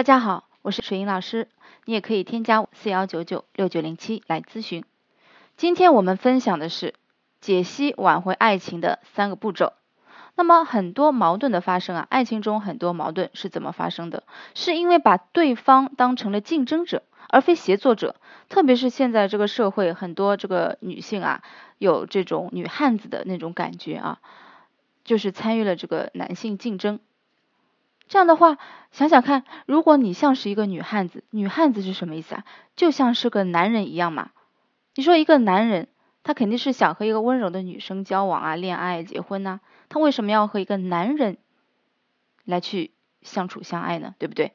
大家好，我是水英老师，你也可以添加四幺九九六九零七来咨询。今天我们分享的是解析挽回爱情的三个步骤。那么很多矛盾的发生啊，爱情中很多矛盾是怎么发生的？是因为把对方当成了竞争者，而非协作者。特别是现在这个社会，很多这个女性啊，有这种女汉子的那种感觉啊，就是参与了这个男性竞争。这样的话，想想看，如果你像是一个女汉子，女汉子是什么意思啊？就像是个男人一样嘛。你说一个男人，他肯定是想和一个温柔的女生交往啊、恋爱、结婚呐。他为什么要和一个男人来去相处相爱呢？对不对？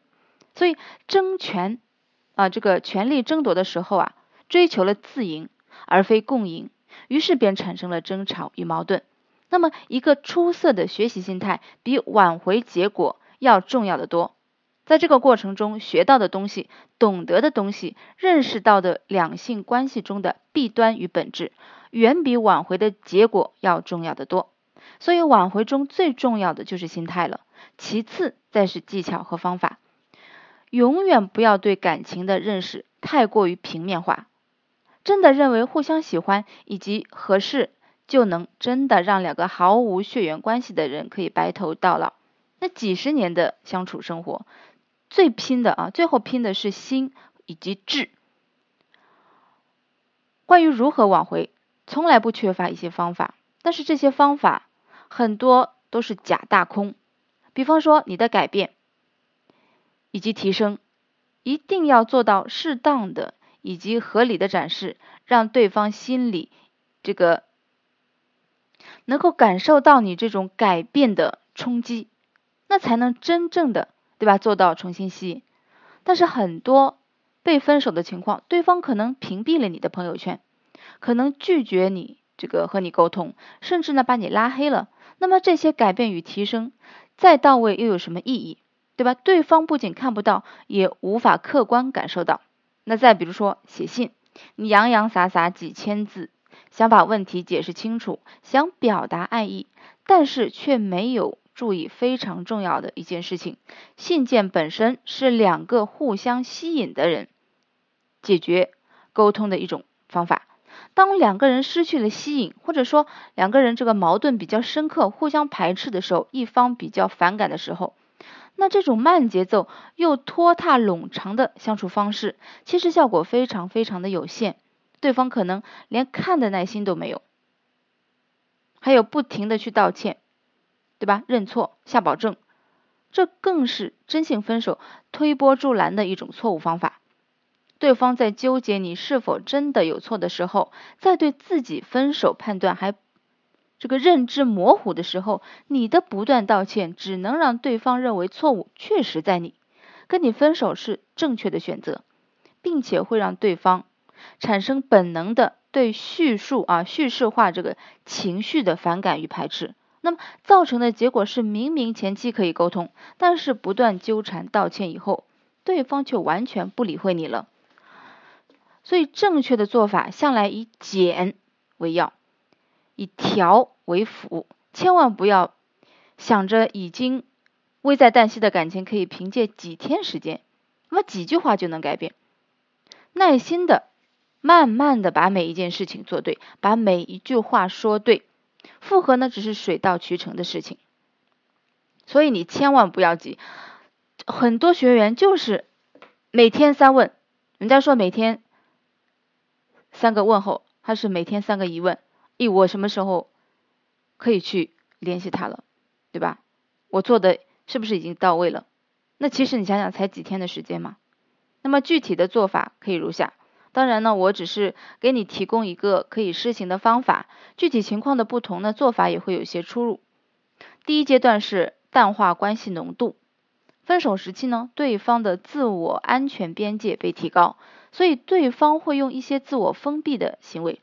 所以争权啊，这个权力争夺的时候啊，追求了自赢而非共赢，于是便产生了争吵与矛盾。那么，一个出色的学习心态比挽回结果。要重要的多，在这个过程中学到的东西、懂得的东西、认识到的两性关系中的弊端与本质，远比挽回的结果要重要的多。所以挽回中最重要的就是心态了，其次再是技巧和方法。永远不要对感情的认识太过于平面化，真的认为互相喜欢以及合适就能真的让两个毫无血缘关系的人可以白头到老。那几十年的相处生活，最拼的啊，最后拼的是心以及智。关于如何挽回，从来不缺乏一些方法，但是这些方法很多都是假大空。比方说，你的改变以及提升，一定要做到适当的以及合理的展示，让对方心里这个能够感受到你这种改变的冲击。那才能真正的，对吧？做到重新吸引。但是很多被分手的情况，对方可能屏蔽了你的朋友圈，可能拒绝你这个和你沟通，甚至呢把你拉黑了。那么这些改变与提升再到位又有什么意义？对吧？对方不仅看不到，也无法客观感受到。那再比如说写信，你洋洋洒洒几千字，想把问题解释清楚，想表达爱意，但是却没有。注意非常重要的一件事情，信件本身是两个互相吸引的人解决沟通的一种方法。当两个人失去了吸引，或者说两个人这个矛盾比较深刻、互相排斥的时候，一方比较反感的时候，那这种慢节奏又拖沓冗长的相处方式，其实效果非常非常的有限，对方可能连看的耐心都没有，还有不停的去道歉。对吧？认错、下保证，这更是真性分手、推波助澜的一种错误方法。对方在纠结你是否真的有错的时候，在对自己分手判断还这个认知模糊的时候，你的不断道歉只能让对方认为错误确实在你，跟你分手是正确的选择，并且会让对方产生本能的对叙述啊叙事化这个情绪的反感与排斥。那么造成的结果是，明明前期可以沟通，但是不断纠缠道歉以后，对方却完全不理会你了。所以正确的做法向来以简为要，以调为辅，千万不要想着已经危在旦夕的感情可以凭借几天时间，那么几句话就能改变。耐心的、慢慢的把每一件事情做对，把每一句话说对。复合呢，只是水到渠成的事情，所以你千万不要急。很多学员就是每天三问，人家说每天三个问候，他是每天三个疑问：咦，我什么时候可以去联系他了，对吧？我做的是不是已经到位了？那其实你想想，才几天的时间嘛。那么具体的做法可以如下。当然呢，我只是给你提供一个可以施行的方法，具体情况的不同呢，做法也会有些出入。第一阶段是淡化关系浓度，分手时期呢，对方的自我安全边界被提高，所以对方会用一些自我封闭的行为，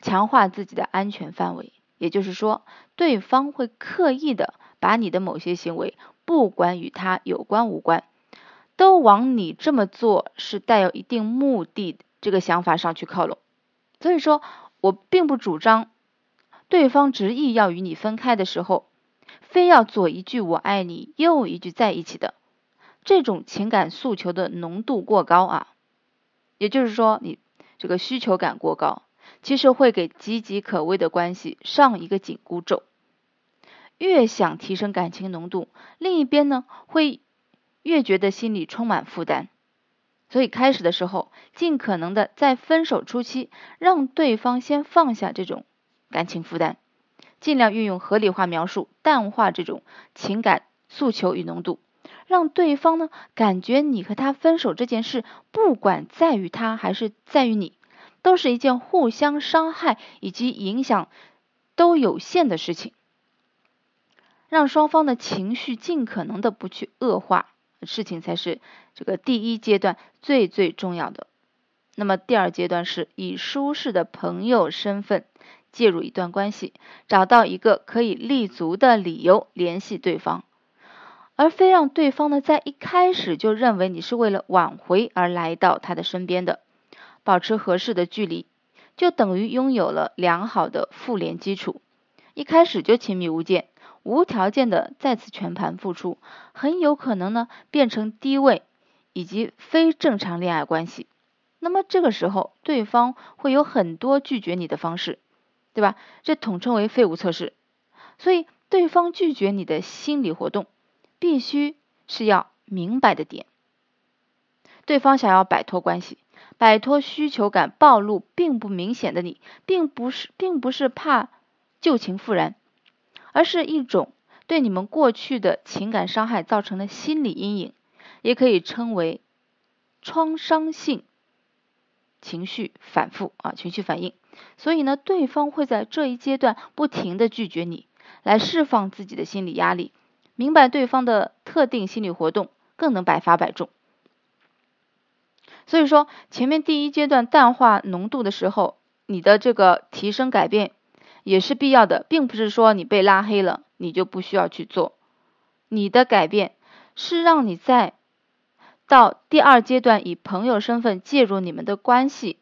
强化自己的安全范围。也就是说，对方会刻意的把你的某些行为，不管与他有关无关，都往你这么做是带有一定目的的。这个想法上去靠拢，所以说我并不主张对方执意要与你分开的时候，非要左一句我爱你，右一句在一起的。这种情感诉求的浓度过高啊，也就是说你这个需求感过高，其实会给岌岌可危的关系上一个紧箍咒。越想提升感情浓度，另一边呢会越觉得心里充满负担。所以开始的时候，尽可能的在分手初期，让对方先放下这种感情负担，尽量运用合理化描述，淡化这种情感诉求与浓度，让对方呢感觉你和他分手这件事，不管在于他还是在于你，都是一件互相伤害以及影响都有限的事情，让双方的情绪尽可能的不去恶化。事情才是这个第一阶段最最重要的。那么第二阶段是以舒适的朋友身份介入一段关系，找到一个可以立足的理由联系对方，而非让对方呢在一开始就认为你是为了挽回而来到他的身边的。保持合适的距离，就等于拥有了良好的复联基础。一开始就亲密无间。无条件的再次全盘付出，很有可能呢变成低位以及非正常恋爱关系。那么这个时候，对方会有很多拒绝你的方式，对吧？这统称为废物测试。所以，对方拒绝你的心理活动，必须是要明白的点。对方想要摆脱关系，摆脱需求感暴露并不明显的你，并不是，并不是怕旧情复燃。而是一种对你们过去的情感伤害造成的心理阴影，也可以称为创伤性情绪反复啊，情绪反应。所以呢，对方会在这一阶段不停的拒绝你，来释放自己的心理压力。明白对方的特定心理活动，更能百发百中。所以说，前面第一阶段淡化浓度的时候，你的这个提升改变。也是必要的，并不是说你被拉黑了，你就不需要去做。你的改变是让你在到第二阶段以朋友身份介入你们的关系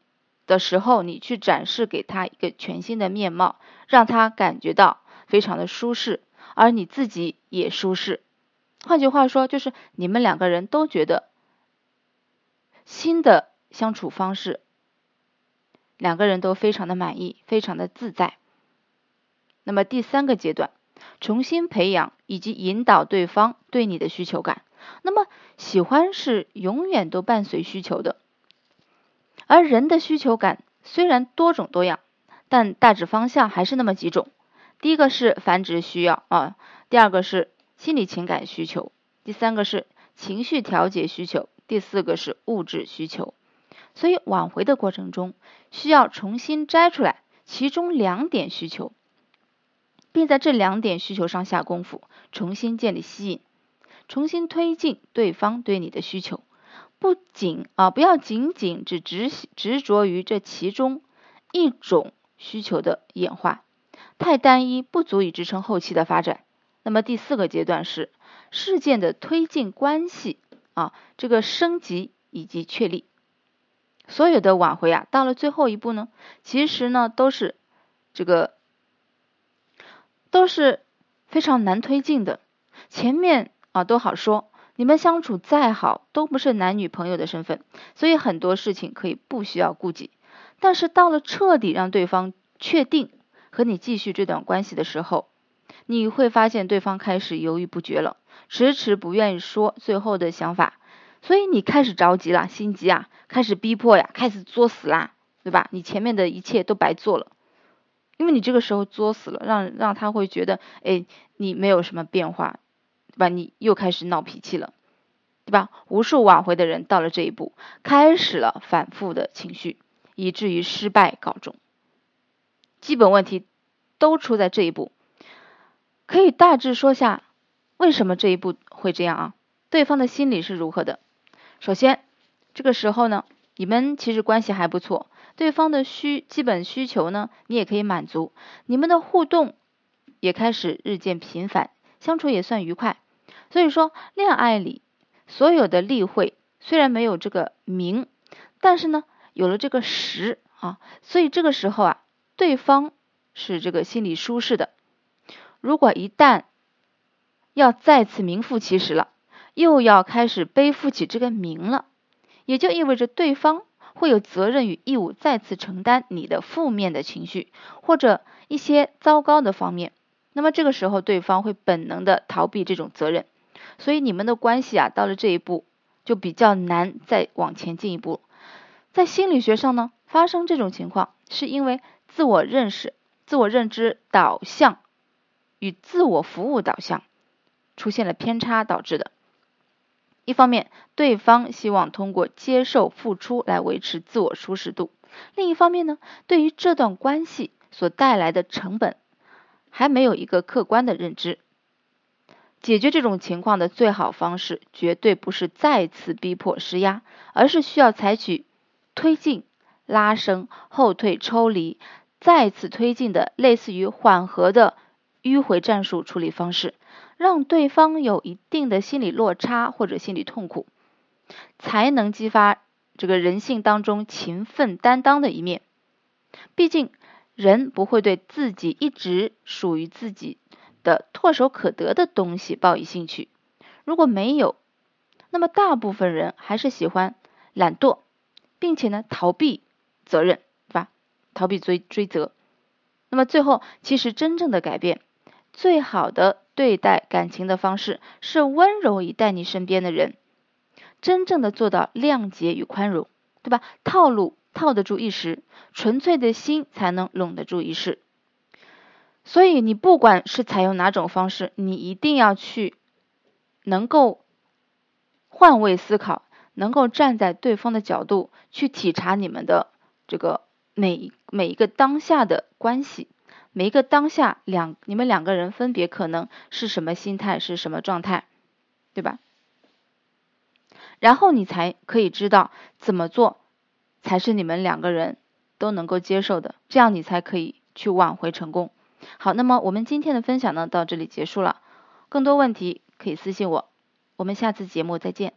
的时候，你去展示给他一个全新的面貌，让他感觉到非常的舒适，而你自己也舒适。换句话说，就是你们两个人都觉得新的相处方式，两个人都非常的满意，非常的自在。那么第三个阶段，重新培养以及引导对方对你的需求感。那么喜欢是永远都伴随需求的，而人的需求感虽然多种多样，但大致方向还是那么几种。第一个是繁殖需要啊，第二个是心理情感需求，第三个是情绪调节需求，第四个是物质需求。所以挽回的过程中，需要重新摘出来其中两点需求。并在这两点需求上下功夫，重新建立吸引，重新推进对方对你的需求。不仅啊，不要仅仅只执执着于这其中一种需求的演化，太单一不足以支撑后期的发展。那么第四个阶段是事件的推进关系啊，这个升级以及确立。所有的挽回啊，到了最后一步呢，其实呢都是这个。都是非常难推进的，前面啊都好说，你们相处再好，都不是男女朋友的身份，所以很多事情可以不需要顾忌。但是到了彻底让对方确定和你继续这段关系的时候，你会发现对方开始犹豫不决了，迟迟不愿意说最后的想法，所以你开始着急了，心急啊，开始逼迫呀，开始作死啦，对吧？你前面的一切都白做了。因为你这个时候作死了，让让他会觉得，哎，你没有什么变化，对吧？你又开始闹脾气了，对吧？无数挽回的人到了这一步，开始了反复的情绪，以至于失败告终。基本问题都出在这一步，可以大致说下为什么这一步会这样啊？对方的心理是如何的？首先，这个时候呢，你们其实关系还不错。对方的需基本需求呢，你也可以满足，你们的互动也开始日渐频繁，相处也算愉快。所以说，恋爱里所有的例会虽然没有这个名，但是呢，有了这个实啊，所以这个时候啊，对方是这个心里舒适的。如果一旦要再次名副其实了，又要开始背负起这个名了，也就意味着对方会有责任与义务再次承担你的负面的情绪或者一些糟糕的方面。那么这个时候，对方会本能的逃避这种责任，所以你们的关系啊，到了这一步就比较难再往前进一步。在心理学上呢，发生这种情况是因为自我认识、自我认知导向与自我服务导向出现了偏差导致的。一方面，对方希望通过接受付出来维持自我舒适度；另一方面呢，对于这段关系所带来的成本。还没有一个客观的认知，解决这种情况的最好方式，绝对不是再次逼迫施压，而是需要采取推进、拉伸、后退、抽离、再次推进的类似于缓和的迂回战术处理方式，让对方有一定的心理落差或者心理痛苦，才能激发这个人性当中勤奋担当的一面。毕竟。人不会对自己一直属于自己的唾手可得的东西抱以兴趣。如果没有，那么大部分人还是喜欢懒惰，并且呢逃避责任，对吧？逃避追追责。那么最后，其实真正的改变，最好的对待感情的方式是温柔以待你身边的人，真正的做到谅解与宽容，对吧？套路。套得住一时，纯粹的心才能拢得住一世。所以，你不管是采用哪种方式，你一定要去能够换位思考，能够站在对方的角度去体察你们的这个每每一个当下的关系，每一个当下两你们两个人分别可能是什么心态，是什么状态，对吧？然后你才可以知道怎么做。才是你们两个人都能够接受的，这样你才可以去挽回成功。好，那么我们今天的分享呢到这里结束了，更多问题可以私信我，我们下次节目再见。